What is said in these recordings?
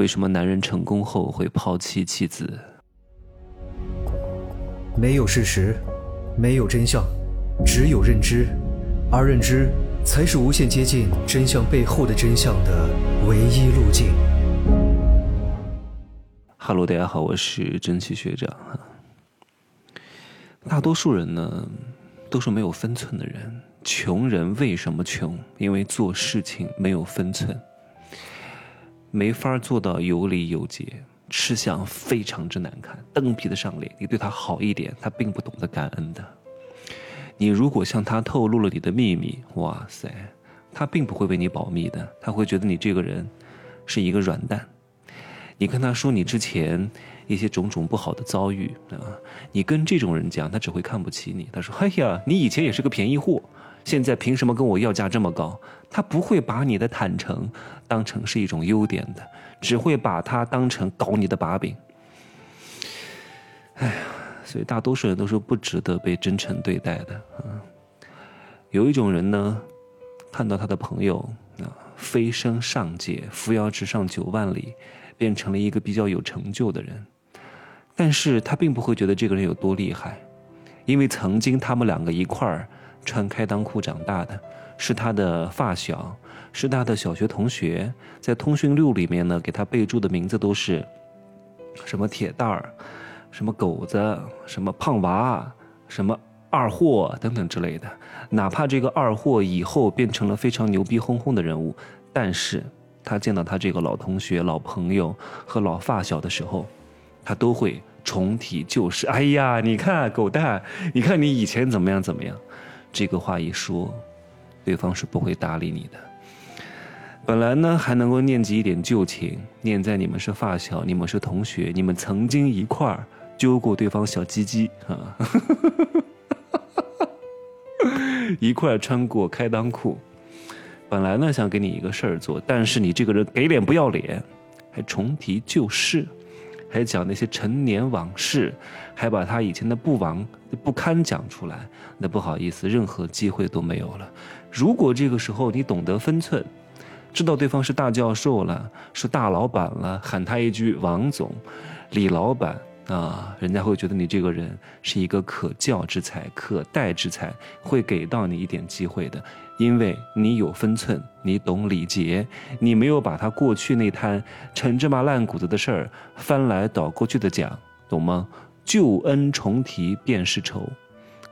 为什么男人成功后会抛弃妻子？没有事实，没有真相，只有认知，而认知才是无限接近真相背后的真相的唯一路径。哈喽，大家好，我是真奇学长。大多数人呢，都是没有分寸的人。穷人为什么穷？因为做事情没有分寸。没法做到有礼有节，吃相非常之难看，蹬鼻子上脸。你对他好一点，他并不懂得感恩的。你如果向他透露了你的秘密，哇塞，他并不会为你保密的，他会觉得你这个人是一个软蛋。你跟他说你之前一些种种不好的遭遇啊，你跟这种人讲，他只会看不起你。他说：“哎呀，你以前也是个便宜货。”现在凭什么跟我要价这么高？他不会把你的坦诚当成是一种优点的，只会把它当成搞你的把柄。哎呀，所以大多数人都是不值得被真诚对待的。嗯，有一种人呢，看到他的朋友啊飞升上界，扶摇直上九万里，变成了一个比较有成就的人，但是他并不会觉得这个人有多厉害，因为曾经他们两个一块儿。穿开裆裤长大的，是他的发小，是他的小学同学。在通讯录里面呢，给他备注的名字都是什么铁蛋儿、什么狗子、什么胖娃、什么二货等等之类的。哪怕这个二货以后变成了非常牛逼哄哄的人物，但是他见到他这个老同学、老朋友和老发小的时候，他都会重提旧事。哎呀，你看狗蛋，你看你以前怎么样怎么样。这个话一说，对方是不会搭理你的。本来呢，还能够念及一点旧情，念在你们是发小，你们是同学，你们曾经一块儿揪过对方小鸡鸡啊，一块儿穿过开裆裤。本来呢，想给你一个事儿做，但是你这个人给脸不要脸，还重提旧事。还讲那些陈年往事，还把他以前的不王不堪讲出来，那不好意思，任何机会都没有了。如果这个时候你懂得分寸，知道对方是大教授了，是大老板了，喊他一句王总、李老板。啊，人家会觉得你这个人是一个可教之才、可待之才，会给到你一点机会的，因为你有分寸，你懂礼节，你没有把他过去那摊陈芝麻烂谷子的事儿翻来倒过去的讲，懂吗？旧恩重提便是仇，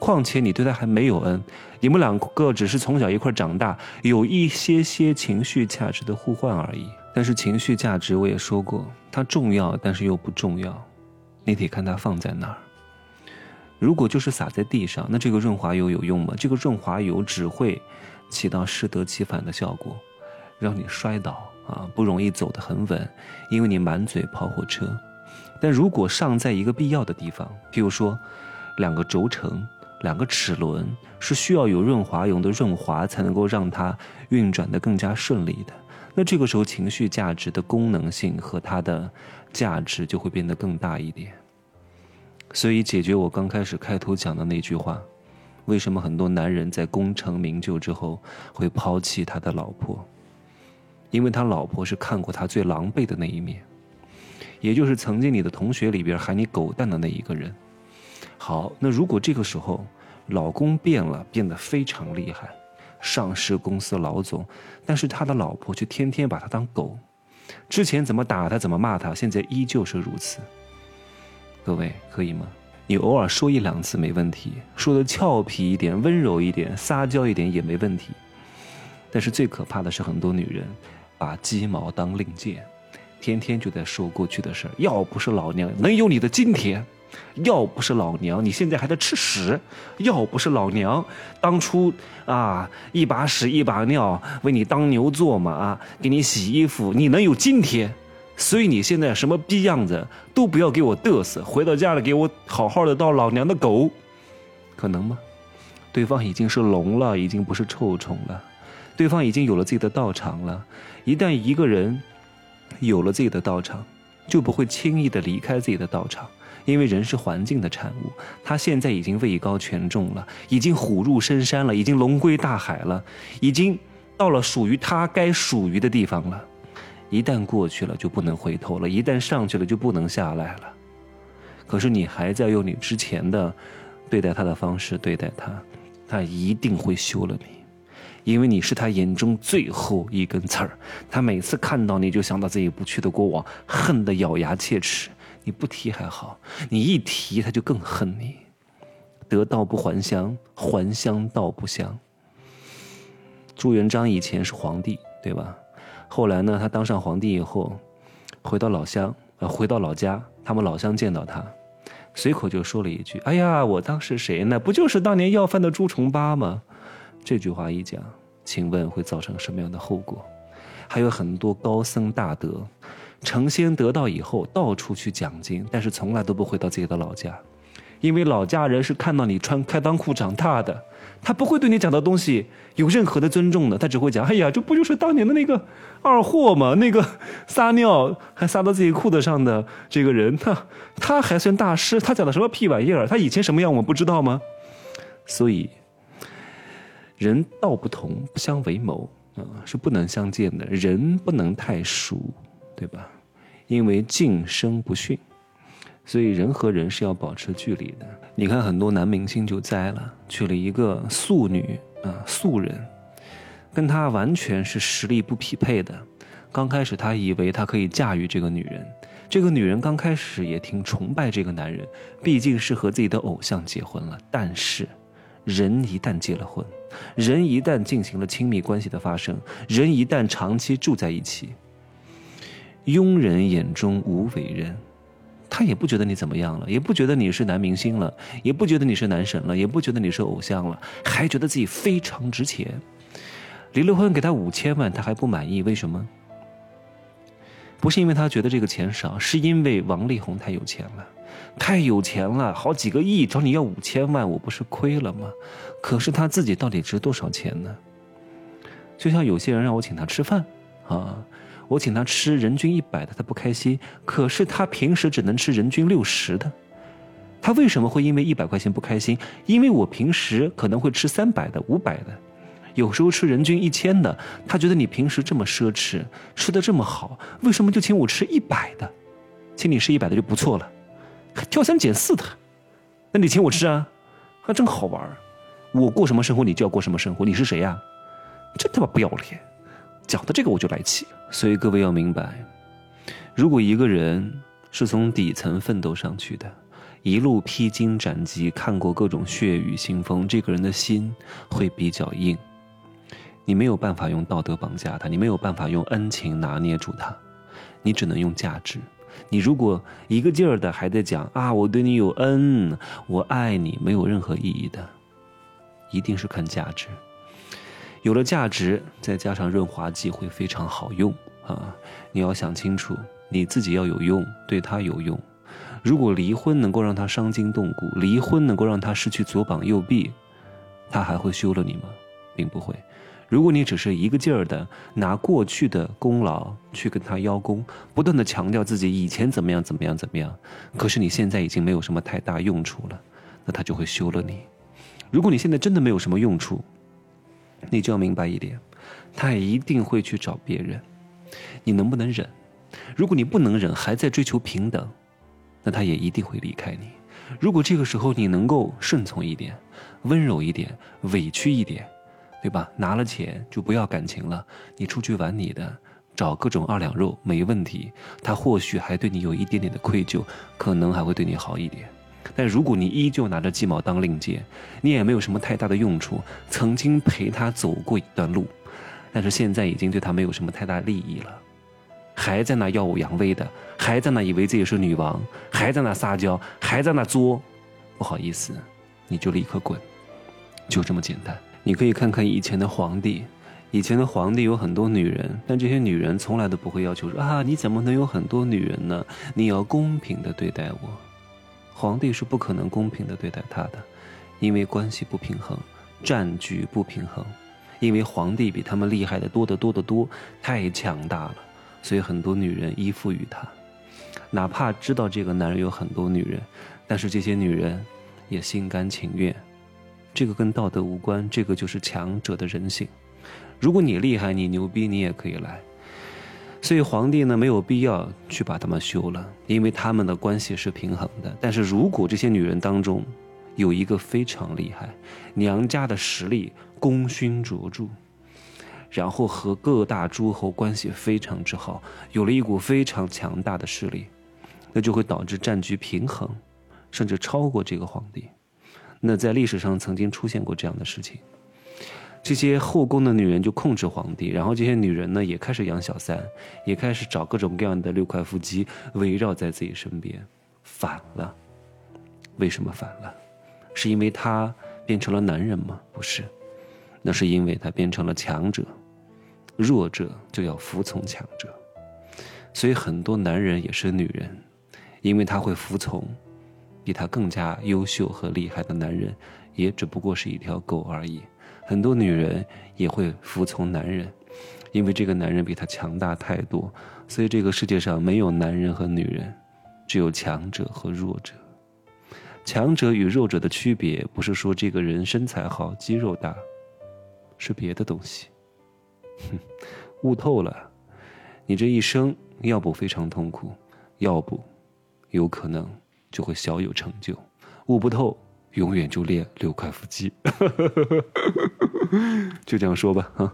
况且你对他还没有恩，你们两个只是从小一块长大，有一些些情绪价值的互换而已。但是情绪价值我也说过，它重要，但是又不重要。你得看它放在哪儿。如果就是洒在地上，那这个润滑油有用吗？这个润滑油只会起到适得其反的效果，让你摔倒啊，不容易走得很稳，因为你满嘴跑火车。但如果上在一个必要的地方，譬如说两个轴承、两个齿轮，是需要有润滑油的润滑才能够让它运转的更加顺利的。那这个时候，情绪价值的功能性和它的价值就会变得更大一点。所以，解决我刚开始开头讲的那句话：为什么很多男人在功成名就之后会抛弃他的老婆？因为他老婆是看过他最狼狈的那一面，也就是曾经你的同学里边喊你狗蛋的那一个人。好，那如果这个时候老公变了，变得非常厉害。上市公司老总，但是他的老婆却天天把他当狗，之前怎么打他怎么骂他，现在依旧是如此。各位可以吗？你偶尔说一两次没问题，说的俏皮一点、温柔一点、撒娇一点也没问题。但是最可怕的是，很多女人把鸡毛当令箭，天天就在说过去的事儿。要不是老娘能有你的今天。要不是老娘，你现在还在吃屎；要不是老娘当初啊一把屎一把尿为你当牛做马，给你洗衣服，你能有今天？所以你现在什么逼样子都不要给我嘚瑟，回到家里给我好好的当老娘的狗，可能吗？对方已经是龙了，已经不是臭虫了，对方已经有了自己的道场了。一旦一个人有了自己的道场，就不会轻易的离开自己的道场。因为人是环境的产物，他现在已经位高权重了，已经虎入深山了，已经龙归大海了，已经到了属于他该属于的地方了。一旦过去了就不能回头了，一旦上去了就不能下来了。可是你还在用你之前的对待他的方式对待他，他一定会休了你，因为你是他眼中最后一根刺儿。他每次看到你就想到自己不去的过往，恨得咬牙切齿。你不提还好，你一提他就更恨你。得道不还乡，还乡道不香。朱元璋以前是皇帝，对吧？后来呢，他当上皇帝以后，回到老乡，呃，回到老家，他们老乡见到他，随口就说了一句：“哎呀，我当是谁呢？不就是当年要饭的朱重八吗？”这句话一讲，请问会造成什么样的后果？还有很多高僧大德，成仙得道以后，到处去讲经，但是从来都不回到自己的老家。因为老家人是看到你穿开裆裤长大的，他不会对你讲的东西有任何的尊重的，他只会讲：“哎呀，这不就是当年的那个二货吗？那个撒尿还撒到自己裤子上的这个人，他他还算大师？他讲的什么屁玩意儿？他以前什么样我们不知道吗？”所以，人道不同不相为谋啊，是不能相见的。人不能太熟，对吧？因为近生不逊。所以人和人是要保持距离的。你看很多男明星就栽了，娶了一个素女啊，素人，跟他完全是实力不匹配的。刚开始他以为他可以驾驭这个女人，这个女人刚开始也挺崇拜这个男人，毕竟是和自己的偶像结婚了。但是，人一旦结了婚，人一旦进行了亲密关系的发生，人一旦长期住在一起，庸人眼中无伟人。他也不觉得你怎么样了，也不觉得你是男明星了，也不觉得你是男神了，也不觉得你是偶像了，还觉得自己非常值钱。离了婚给他五千万，他还不满意，为什么？不是因为他觉得这个钱少，是因为王力宏太有钱了，太有钱了，好几个亿找你要五千万，我不是亏了吗？可是他自己到底值多少钱呢？就像有些人让我请他吃饭，啊。我请他吃人均一百的，他不开心。可是他平时只能吃人均六十的，他为什么会因为一百块钱不开心？因为我平时可能会吃三百的、五百的，有时候吃人均一千的。他觉得你平时这么奢侈，吃的这么好，为什么就请我吃一百的？请你吃一百的就不错了，还挑三拣四的，那你请我吃啊？还真好玩我过什么生活，你就要过什么生活。你是谁呀？真他妈不要脸！讲的这个我就来气，所以各位要明白，如果一个人是从底层奋斗上去的，一路披荆斩棘，看过各种血雨腥风，这个人的心会比较硬。你没有办法用道德绑架他，你没有办法用恩情拿捏住他，你只能用价值。你如果一个劲儿的还在讲啊，我对你有恩，我爱你，没有任何意义的，一定是看价值。有了价值，再加上润滑剂会非常好用啊！你要想清楚，你自己要有用，对他有用。如果离婚能够让他伤筋动骨，离婚能够让他失去左膀右臂，他还会休了你吗？并不会。如果你只是一个劲儿的拿过去的功劳去跟他邀功，不断的强调自己以前怎么样怎么样怎么样，可是你现在已经没有什么太大用处了，那他就会休了你。如果你现在真的没有什么用处，你就要明白一点，他也一定会去找别人。你能不能忍？如果你不能忍，还在追求平等，那他也一定会离开你。如果这个时候你能够顺从一点、温柔一点、委屈一点，对吧？拿了钱就不要感情了，你出去玩你的，找各种二两肉没问题。他或许还对你有一点点的愧疚，可能还会对你好一点。但如果你依旧拿着鸡毛当令箭，你也没有什么太大的用处。曾经陪他走过一段路，但是现在已经对他没有什么太大利益了，还在那耀武扬威的，还在那以为自己是女王，还在那撒娇，还在那作，不好意思，你就立刻滚，就这么简单。你可以看看以前的皇帝，以前的皇帝有很多女人，但这些女人从来都不会要求说啊，你怎么能有很多女人呢？你要公平的对待我。皇帝是不可能公平的对待他的，因为关系不平衡，战局不平衡，因为皇帝比他们厉害的多得多得多，太强大了，所以很多女人依附于他，哪怕知道这个男人有很多女人，但是这些女人也心甘情愿，这个跟道德无关，这个就是强者的人性。如果你厉害，你牛逼，你也可以来。所以皇帝呢没有必要去把他们休了，因为他们的关系是平衡的。但是如果这些女人当中有一个非常厉害，娘家的实力功勋卓著，然后和各大诸侯关系非常之好，有了一股非常强大的势力，那就会导致战局平衡，甚至超过这个皇帝。那在历史上曾经出现过这样的事情。这些后宫的女人就控制皇帝，然后这些女人呢也开始养小三，也开始找各种各样的六块腹肌围绕在自己身边，反了。为什么反了？是因为他变成了男人吗？不是，那是因为他变成了强者，弱者就要服从强者。所以很多男人也是女人，因为他会服从比他更加优秀和厉害的男人，也只不过是一条狗而已。很多女人也会服从男人，因为这个男人比她强大太多，所以这个世界上没有男人和女人，只有强者和弱者。强者与弱者的区别，不是说这个人身材好、肌肉大，是别的东西。哼，悟透了，你这一生要不非常痛苦，要不有可能就会小有成就。悟不透。永远就练六块腹肌，就这样说吧，啊。